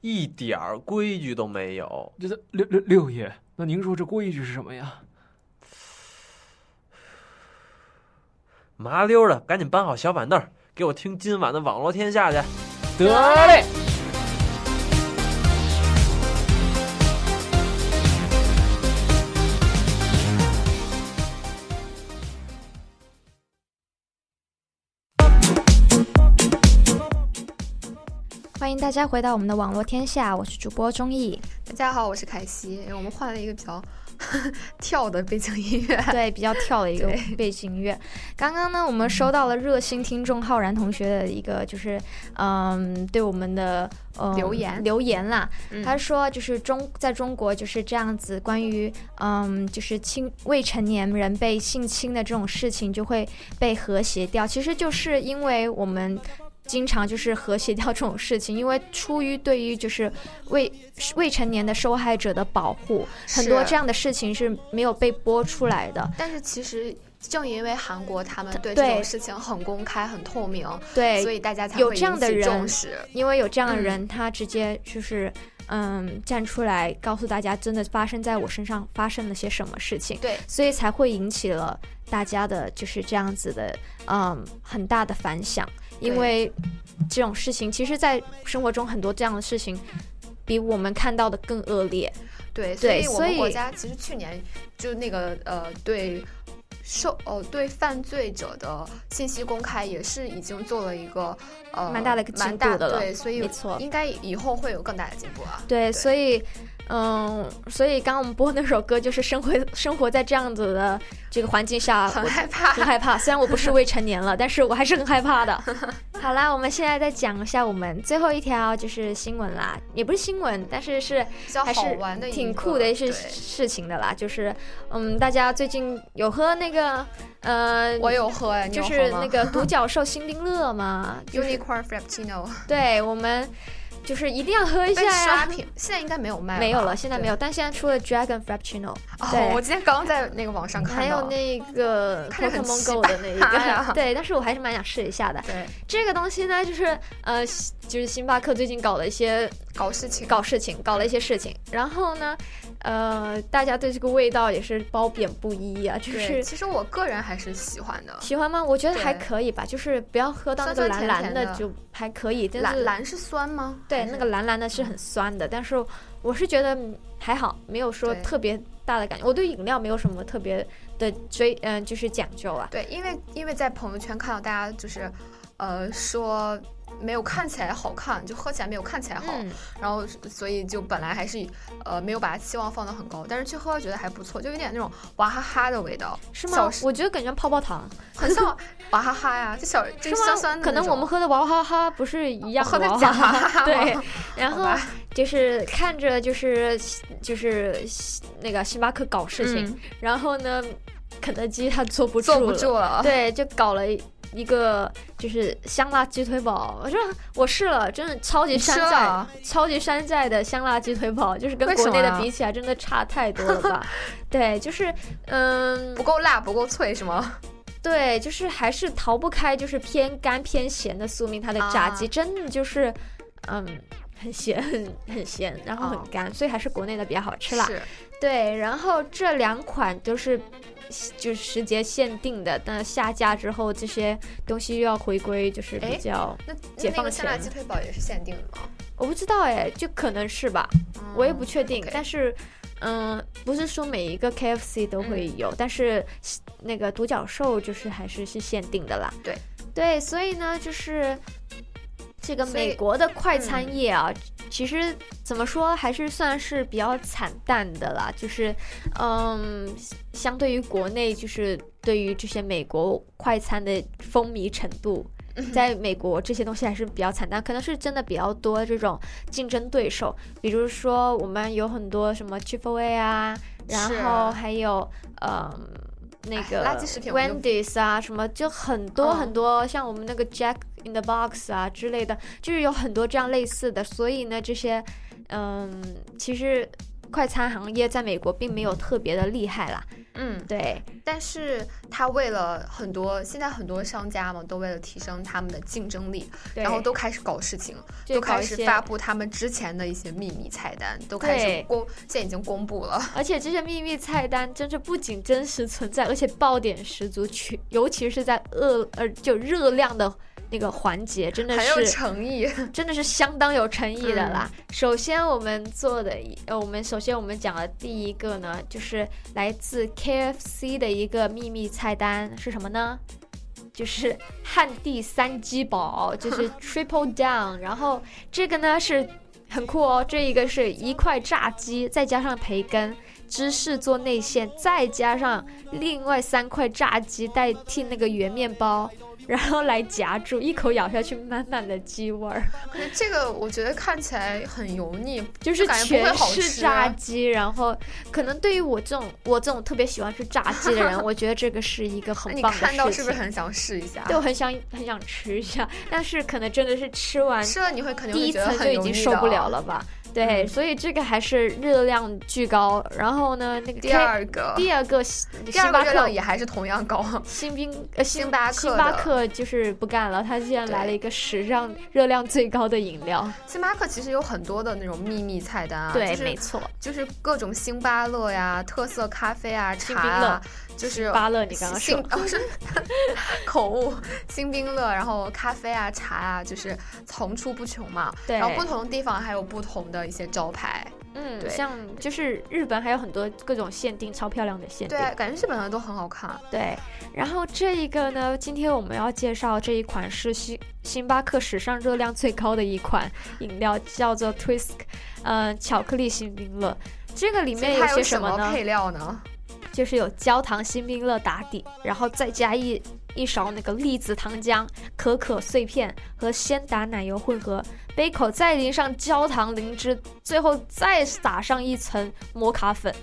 一点儿规矩都没有。这六六六爷，那您说这规矩是什么呀？麻溜的，赶紧搬好小板凳，给我听今晚的网络天下去。得嘞。欢迎大家回到我们的网络天下，我是主播钟意。大家好，我是凯西。我们换了一个比较 跳的背景音乐，对，比较跳的一个背景音乐。刚刚呢，我们收到了热心听众浩然同学的一个，就是嗯，对我们的呃留言留言啦。嗯他说，就是中在中国就是这样子，关于嗯，就是青未成年人被性侵的这种事情就会被和谐掉，其实就是因为我们。经常就是和谐掉这种事情，因为出于对于就是未未成年的受害者的保护，很多这样的事情是没有被播出来的。但是其实正因为韩国他们对对这种事情很公开、很透明，对，所以大家才有会引起这样的人重视。因为有这样的嗯人，他直接就是嗯站出来告诉大家，真的发生在我身上发生了些什么事情，对，所以才会引起了大家的就是这样子的嗯很大的反响，因为这种事情，其实，在生活中很多这样的事情，比我们看到的更恶劣。对，所，以我们国家其实去年就那个呃对。受呃对犯罪者的信息公开也是已经做了一个呃蛮大的一个进蛮大步的了对，所以没错应该以后会有更大的进步啊。对，所以，嗯，所以刚刚我们播那首歌就是生活生活在这样子的这个环境下，很害怕很害怕。虽然我不是未成年了，但是我还是很害怕的。好啦，我们现在再讲一下我们最后一条就是新闻啦，也不是新闻，但是是较还是挺酷的一些事情的啦。就是，嗯，大家最近有喝那个，呃，我有喝哎，就是那个独角兽 新冰乐嘛，Unicorn Frappuccino，对我们就是一定要喝一下被呀。刷屏，现在应该没有卖，没有了，现在没有，但现在出了 Dragon Frappuccino，对。哦，我今天刚在那个网上看到，还有那个 Pokemon Go 的那一个，对，但是我还是蛮想试一下的。对，这个东西呢，就是呃，就是星巴克最近搞了一些搞事情，搞事情，搞了一些事情，然后呢，呃，大家对这个味道也是褒贬不一啊，就是其实我个人还是喜欢的。喜欢吗？我觉得还可以吧，就是不要喝到那个蓝蓝的就还可以，蓝蓝是酸吗？对，那个蓝蓝的是很酸的，但是我是觉得嗯还好，没有说特别大的感觉。我对饮料没有什么特别的追，嗯、就是讲究啊。对，因为因为在朋友圈看到大家就是，呃，说没有看起来好看，就喝起来没有看起来好，嗯。然后所以就本来还是呃没有把期望放得很高，但是去喝觉得还不错，就有点那种娃哈哈的味道，是吗？我觉得感觉泡泡糖，很像娃哈哈呀，就小就是吗？酸酸的可能我们喝的娃哈哈不是一样我喝的娃假娃哈哈哈对，然后就是看着就是就是那个星巴克搞事情，嗯。然后呢，肯德基他坐不住坐不住了。对，就搞了一。个就是香辣鸡腿堡，我说我试了，真的超级山寨啊，超级山寨的香辣鸡腿堡，就是跟国内的比起来，真的差太多了吧？对，就是嗯，不够辣，不够脆是吗？对，就是还是逃不开，就是偏干偏咸的宿命。它的炸鸡啊真的就是，嗯，很咸，很 很咸，然后很干，所以还是国内的比较好吃啦。对，然后这两款就是就是时节限定的，但下架之后这些东西又要回归，就是比哎较那解放那个香辣前鸡腿堡也是限定的吗？我不知道哎，就可能是吧，我也不确定。但是，嗯，不是说每一个 KFC 都会有，但是那个独角兽就是还是是限定的啦。对对，所以呢，就是这个美国的快餐嗯业啊，其实怎么说还是算是比较惨淡的啦。就是，嗯，相对于国内，就是对于这些美国快餐的风靡程度。在美国，这些东西还是比较惨淡，可能是真的比较多这种竞争对手，比如说我们有很多什么 Chick-fil-A 啊，然后还有嗯那个 Wendy's 啊，什么就很多嗯很多，像我们那个 Jack in the Box 啊之类的，就是有很多这样类似的，所以呢，这些嗯，其实快餐行业在美国并没有特别的厉害啦。嗯，对。但是他为了很多，现在很多商家嘛，都为了提升他们的竞争力，然后都开始搞事情，就都开始发布他们之前的一些秘密菜单，都开始公，现在已经公布了。而且这些秘密菜单真是不仅真实存在，而且爆点十足，去尤其是在饿呃就热量的那个环节，真的是很有诚意，真的是相当有诚意的啦。首先我们做的一呃，我们首先我们讲的第一个呢，就是来自 KFC 的一个秘密菜单是什么呢？就是汉地三鸡堡，就是 Triple Down，然后这个呢是很酷哦，这一个是一块炸鸡，再加上培根。芝士做内馅，再加上另外三块炸鸡代替那个圆面包，然后来夹住，一口咬下去，满满的鸡味儿。可是这个我觉得看起来很油腻，就是全是好吃炸鸡，然后可能对于我这种我这种特别喜欢吃炸鸡的人，我觉得这个是一个很棒的事情。看到是不是很想试一下？对，我很想很想吃一下，但是可能真的是吃完吃了你会肯定第一会觉得层就已经受不了哦了吧？对，所以这个还是热量巨高。然后呢，那个第二个第二个星第二个热星巴克量也还是同样高。星冰呃星巴克星巴克就是不干了，他竟然来了一个史上热量最高的饮料。星巴克其实有很多的那种秘密菜单啊，对就是没错，就是各种星巴乐呀、特色咖啡啊、茶啊就是星巴乐你刚刚说星哦是口误，星冰乐，然后咖啡啊、茶啊，就是层出不穷嘛。对然后不同地方还有不同的一些招牌。嗯，对像就是日本还有很多各种限定，超漂亮的限定。对，感觉日本的都很好看。对，然后这一个呢，今天我们要介绍这一款是星星巴克史上热量最高的一款饮料，叫做 Twisk，呃，巧克力星冰乐。这个里面它有些什么呢？配料呢？就是有焦糖星冰乐打底，然后再加一一勺那个栗子糖浆、可可碎片和鲜打奶油混合，杯口再淋上焦糖灵芝，最后再撒上一层摩卡粉。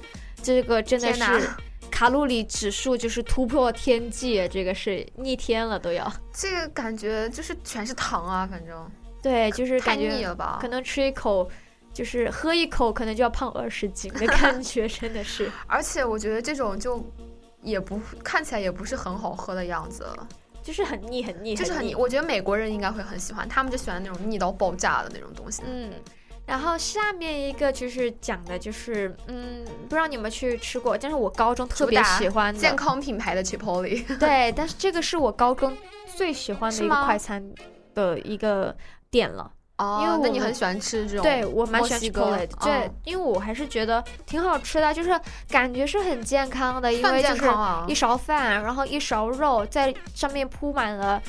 这个真的是卡路里指数就是突破天际，这个是逆天了都要。这个感觉就是全是糖啊，反正对，就是感觉腻了吧可能吃一口。就是喝一口可能就要胖二十斤的感 觉，真的是。而且我觉得这种就也不看起来也不是很好喝的样子，就是很腻很腻，就是很腻。。我觉得美国人应该会很喜欢，他们就喜欢那种腻到爆炸的那种东西。嗯，然后下面一个就是讲的就是，嗯，不知道你有没有去吃过，但是我高中特别喜欢的健康品牌的 Chipotle。对，但是这个是我高中最喜欢的一个快餐的一个店了。哦，因为那你很喜欢吃这种？对我蛮喜欢墨西哥 Chipotle 的，对，嗯因为我还是觉得挺好吃的，就是感觉是很健康的，因为就是一勺饭，然后一勺肉，在上面铺满了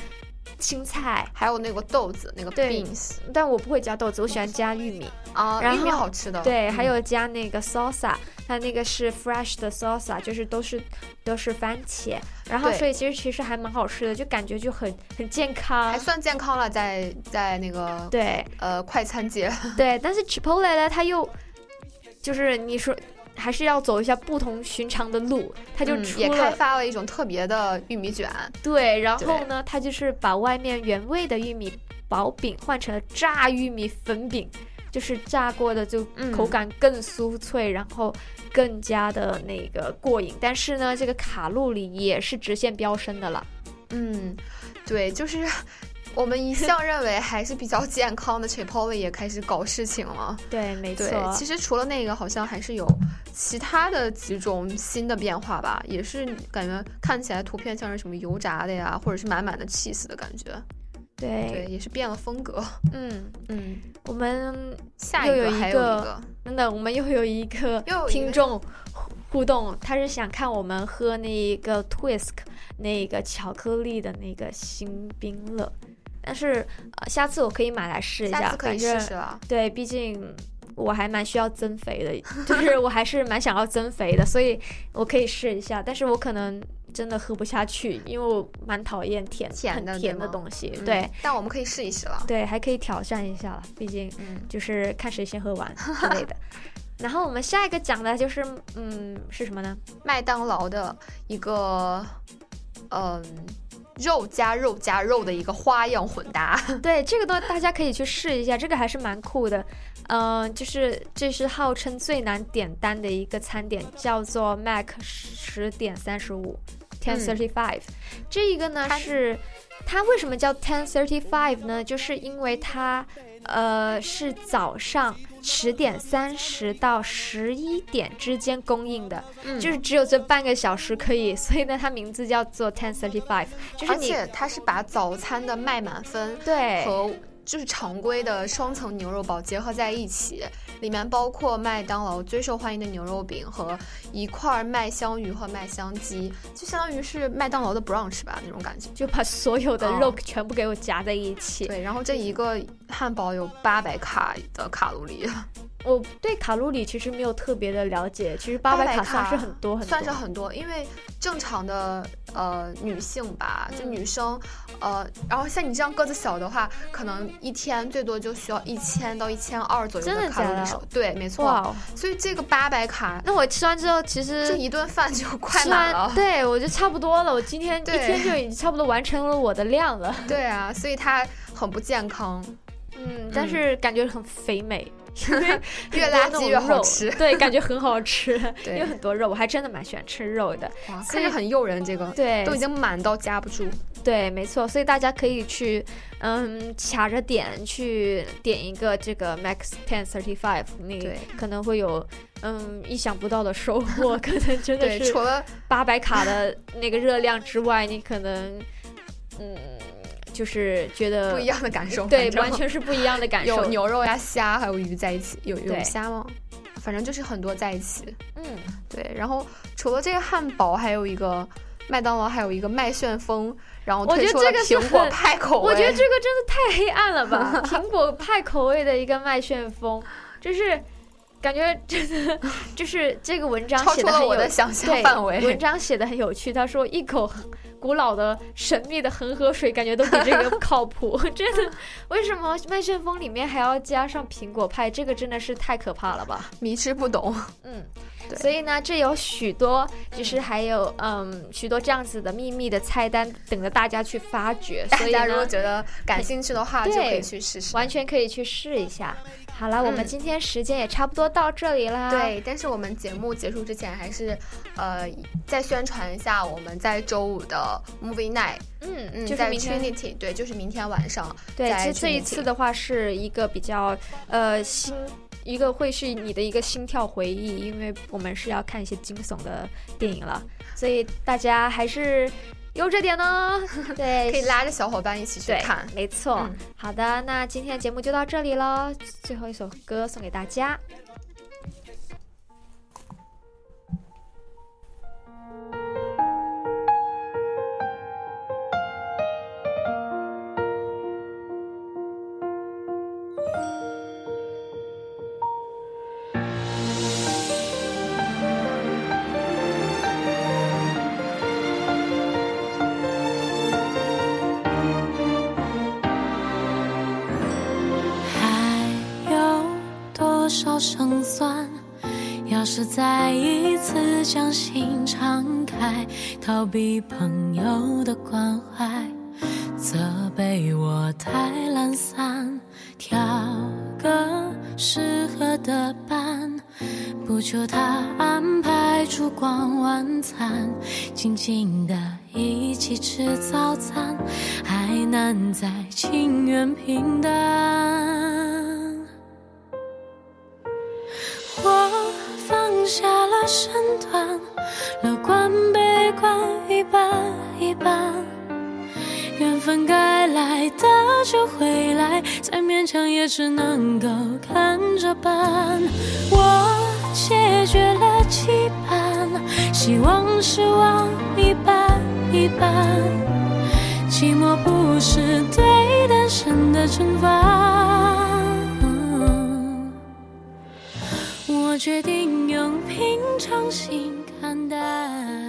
青菜，还有那个豆子，那个对 beans 但我不会加豆子，我喜欢加玉米。啊，然玉米后好吃的。对，嗯还有加那个 salsa，它那个是 fresh 的 salsa，就是都是都是番茄，然后所以其实其实还蛮好吃的，就感觉就很很健康还。算健康了，在在那个对呃快餐界。对，但是 Chipotle 呢，它又就是你说还是要走一下不同寻常的路，它就也开发了一种特别的玉米卷。对，然后呢，它就是把外面原味的玉米薄饼换成了炸玉米粉饼，就是炸过的，就嗯口感更酥脆，然后更加的那个过瘾。但是呢，这个卡路里也是直线飙升的了。嗯，对，就是我们一向认为还是比较健康的 Chipotle 也开始搞事情了。对，没错。对，其实除了那个，好像还是有其他的几种新的变化吧，也是感觉看起来图片像是什么油炸的呀，或者是满满的 cheese 的感觉。对对，也是变了风格。嗯嗯，我们下一个还有一个个，真的，我们又有一个听众互动，他是想看我们喝那个 Twist 那个巧克力的那个新冰乐，但是呃，下次我可以买来试一下，下次可以反正试试了对，毕竟。我还蛮需要增肥的，就是我还是蛮想要增肥的，所以我可以试一下，但是我可能真的喝不下去，因为我蛮讨厌甜甜的很甜的东西。嗯对，但我们可以试一试了。对，还可以挑战一下了，毕竟嗯就是看谁先喝完 之类的。然后我们下一个讲的就是，嗯，是什么呢？麦当劳的一个，嗯，肉加肉加肉的一个花样混搭。对，这个都大家可以去试一下，这个还是蛮酷的。呃，就是这是号称最难点单的一个餐点，叫做 Mac 十点三十五 Ten Thirty Five。这一个呢是它为什么叫 Ten Thirty Five 呢？就是因为它呃是早上十点三十到十一点之间供应的，嗯就是只有这半个小时可以，所以呢它名字叫做 Ten Thirty Five，就是你而且它是把早餐的卖满分对和就是常规的双层牛肉堡结合在一起，里面包括麦当劳最受欢迎的牛肉饼和一块麦香鱼和麦香鸡，就相当于是麦当劳的 brunch 吧那种感觉。就把所有的哦肉全部给我夹在一起。对，然后这一个汉堡有八百卡的卡路里，我对卡路里其实没有特别的了解，其实八百卡算是很多很多，算是很多，因为正常的呃女性吧，就女生，呃，然后像你这样个子小的话，可能一天最多就需要一千到一千二左右的卡路里摄对，没错。哇哦所以这个八百卡，那我吃完之后，其实这一顿饭就快满了。对我就差不多了。我今天一对天就已经差不多完成了我的量了。对啊，所以它很不健康。嗯，但是感觉很肥美。因为 越垃圾越好吃。对，感觉很好吃，对。因为很多肉，我还真的蛮喜欢吃肉的，哇，所以看着很诱人，这个对。都已经满到夹不住。对，没错，所以大家可以去，嗯，卡着点去点一个这个 Max Ten Thirty Five，你对。可能会有嗯意想不到的收获，可能真的是除了八百卡的那个热量之外，你可能嗯就是觉得不一样的感受，对，完全是不一样的感受。有牛肉呀、虾还有鱼在一起，有有虾吗？反正就是很多在一起。嗯，对。然后除了这个汉堡，还有一个麦当劳，还有一个麦旋风，然后我觉得推出个是苹果派口味。我觉得这个真的太黑暗了吧！苹果派口味的一个麦旋风，就是感觉真的就是这个文章超出了写的很有我的想象对范围文章写的很有趣，他说一口古老的神秘的恒河水，感觉都比这个靠谱。真的，为什么麦旋风里面还要加上苹果派？这个真的是太可怕了吧！迷之不懂。嗯，对所以呢，这有许多，就是还有嗯许多这样子的秘密的菜单等着大家去发掘。大所以大家如果觉得感兴趣的话，就可以对去试试。完全可以去试一下。好了，我们嗯今天时间也差不多到这里啦。对，但是我们节目结束之前，还是呃再宣传一下我们在周五的 Movie Night。嗯嗯，就是明天 Trinity，对，就是明天晚上。对，在其实这一次的话是一个比较呃新，一个会是你的一个心跳回忆，因为我们是要看一些惊悚的电影了，所以大家还是悠着点哦。对，可以拉着小伙伴一起去看。没错。嗯好的，那今天的节目就到这里喽，最后一首歌送给大家。逃避朋友的关怀，责备我太懒散，挑个适合的伴，不求他安排烛光晚餐，静静的一起吃早餐，还难在情愿平淡。我放下了身段，半一半。缘分该来的就会来，再勉强也只能够看着办。我解决了期盼，希望失望一半一半。寂寞不是对单身的惩罚。我决定用平常心看待。